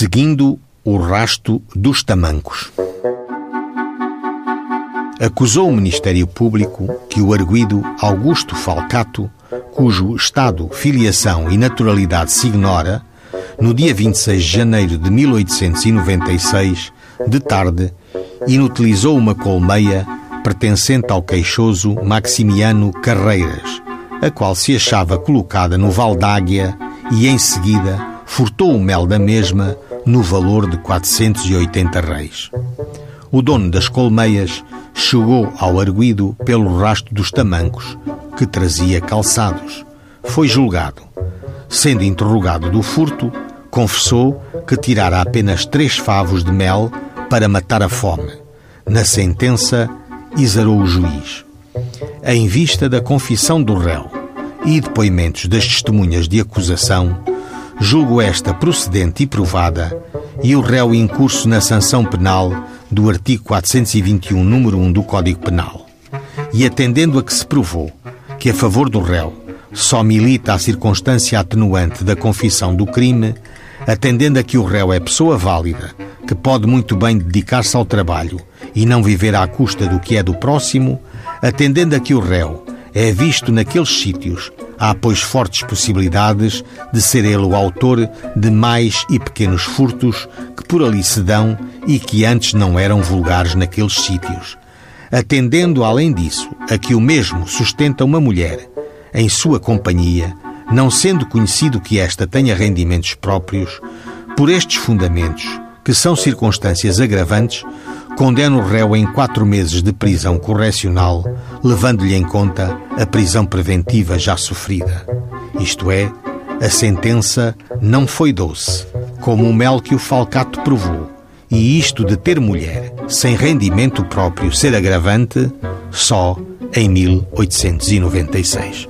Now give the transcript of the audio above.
Seguindo o rasto dos tamancos. Acusou o Ministério Público que o arguido Augusto Falcato, cujo estado, filiação e naturalidade se ignora, no dia 26 de janeiro de 1896, de tarde, inutilizou uma colmeia pertencente ao queixoso Maximiano Carreiras, a qual se achava colocada no Val d'Águia e, em seguida, furtou o mel da mesma no valor de 480 reis. O dono das colmeias chegou ao arguído pelo rastro dos tamancos, que trazia calçados. Foi julgado. Sendo interrogado do furto, confessou que tirara apenas três favos de mel para matar a fome. Na sentença, exarou o juiz. Em vista da confissão do réu e depoimentos das testemunhas de acusação, julgo esta procedente e provada e o réu em curso na sanção penal do artigo 421, número 1 do Código Penal. E atendendo a que se provou que a favor do réu só milita a circunstância atenuante da confissão do crime, atendendo a que o réu é pessoa válida, que pode muito bem dedicar-se ao trabalho e não viver à custa do que é do próximo, atendendo a que o réu é visto naqueles sítios, há, pois, fortes possibilidades de ser ele o autor de mais e pequenos furtos que por ali se dão e que antes não eram vulgares naqueles sítios. Atendendo, além disso, a que o mesmo sustenta uma mulher em sua companhia, não sendo conhecido que esta tenha rendimentos próprios, por estes fundamentos, que são circunstâncias agravantes, condena o réu em quatro meses de prisão correcional, levando-lhe em conta a prisão preventiva já sofrida. Isto é, a sentença não foi doce, como o mel que o falcato provou, e isto de ter mulher sem rendimento próprio ser agravante, só em 1896.